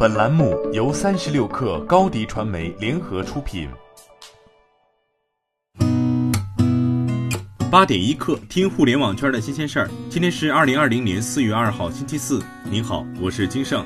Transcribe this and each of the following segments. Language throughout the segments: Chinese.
本栏目由三十六氪高低传媒联合出品。八点一刻，听互联网圈的新鲜事儿。今天是二零二零年四月二号，星期四。您好，我是金盛。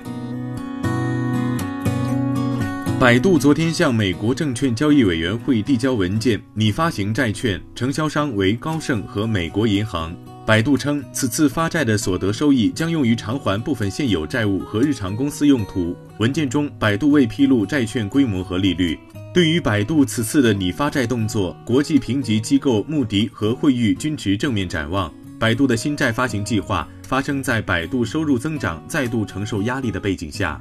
百度昨天向美国证券交易委员会递交文件，拟发行债券，承销商为高盛和美国银行。百度称，此次发债的所得收益将用于偿还部分现有债务和日常公司用途。文件中，百度未披露债券规模和利率。对于百度此次的拟发债动作，国际评级机构穆迪和惠誉均持正面展望。百度的新债发行计划发生在百度收入增长再度承受压力的背景下。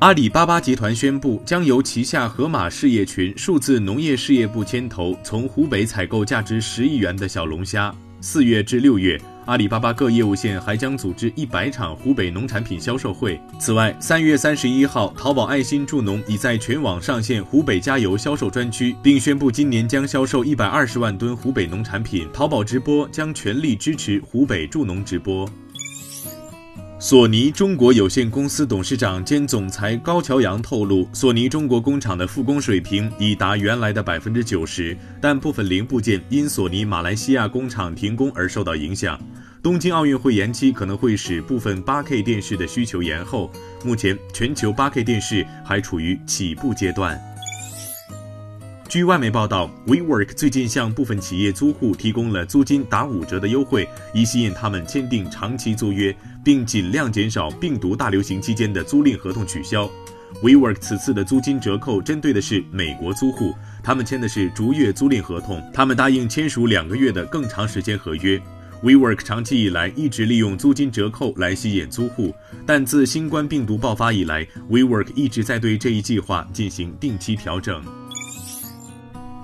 阿里巴巴集团宣布，将由旗下盒马事业群数字农业事业部牵头，从湖北采购价值十亿元的小龙虾。四月至六月，阿里巴巴各业务线还将组织一百场湖北农产品销售会。此外，三月三十一号，淘宝爱心助农已在全网上线湖北加油销售专区，并宣布今年将销售一百二十万吨湖北农产品。淘宝直播将全力支持湖北助农直播。索尼中国有限公司董事长兼总裁高桥洋透露，索尼中国工厂的复工水平已达原来的百分之九十，但部分零部件因索尼马来西亚工厂停工而受到影响。东京奥运会延期可能会使部分 8K 电视的需求延后。目前，全球 8K 电视还处于起步阶段。据外媒报道，WeWork 最近向部分企业租户提供了租金打五折的优惠，以吸引他们签订长期租约，并尽量减少病毒大流行期间的租赁合同取消。WeWork 此次的租金折扣针对的是美国租户，他们签的是逐月租赁合同，他们答应签署两个月的更长时间合约。WeWork 长期以来一直利用租金折扣来吸引租户，但自新冠病毒爆发以来，WeWork 一直在对这一计划进行定期调整。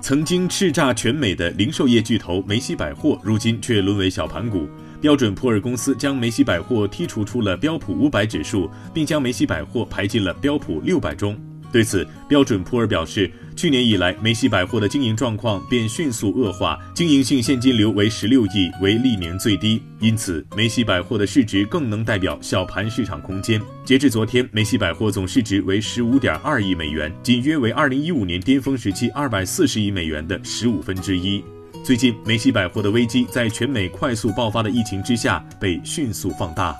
曾经叱咤全美的零售业巨头梅西百货，如今却沦为小盘股。标准普尔公司将梅西百货剔除出了标普五百指数，并将梅西百货排进了标普六百中。对此，标准普尔表示，去年以来，梅西百货的经营状况便迅速恶化，经营性现金流为十六亿，为历年最低。因此，梅西百货的市值更能代表小盘市场空间。截至昨天，梅西百货总市值为十五点二亿美元，仅约为二零一五年巅峰时期二百四十亿美元的十五分之一。最近，梅西百货的危机在全美快速爆发的疫情之下被迅速放大。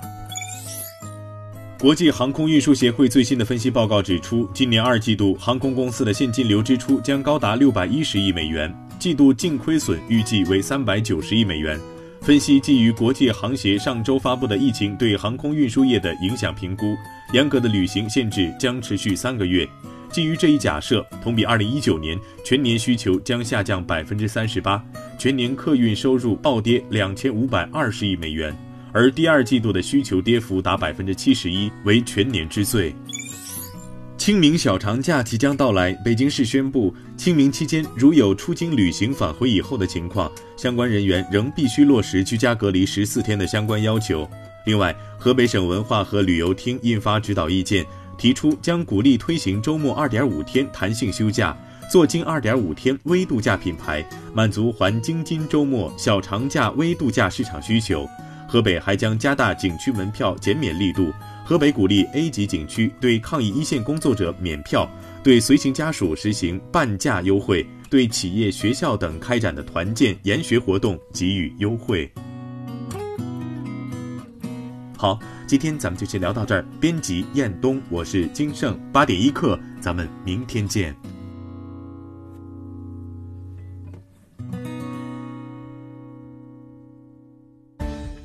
国际航空运输协会最新的分析报告指出，今年二季度航空公司的现金流支出将高达六百一十亿美元，季度净亏损预计为三百九十亿美元。分析基于国际航协上周发布的疫情对航空运输业的影响评估，严格的旅行限制将持续三个月。基于这一假设，同比二零一九年全年需求将下降百分之三十八，全年客运收入暴跌两千五百二十亿美元。而第二季度的需求跌幅达百分之七十一，为全年之最。清明小长假即将到来，北京市宣布，清明期间如有出京旅行返回以后的情况，相关人员仍必须落实居家隔离十四天的相关要求。另外，河北省文化和旅游厅印发指导意见，提出将鼓励推行周末二点五天弹性休假，做京二点五天微度假品牌，满足还京津周末小长假微度假市场需求。河北还将加大景区门票减免力度。河北鼓励 A 级景区对抗疫一线工作者免票，对随行家属实行半价优惠，对企业、学校等开展的团建、研学活动给予优惠。好，今天咱们就先聊到这儿。编辑：彦东，我是金盛。八点一刻，咱们明天见。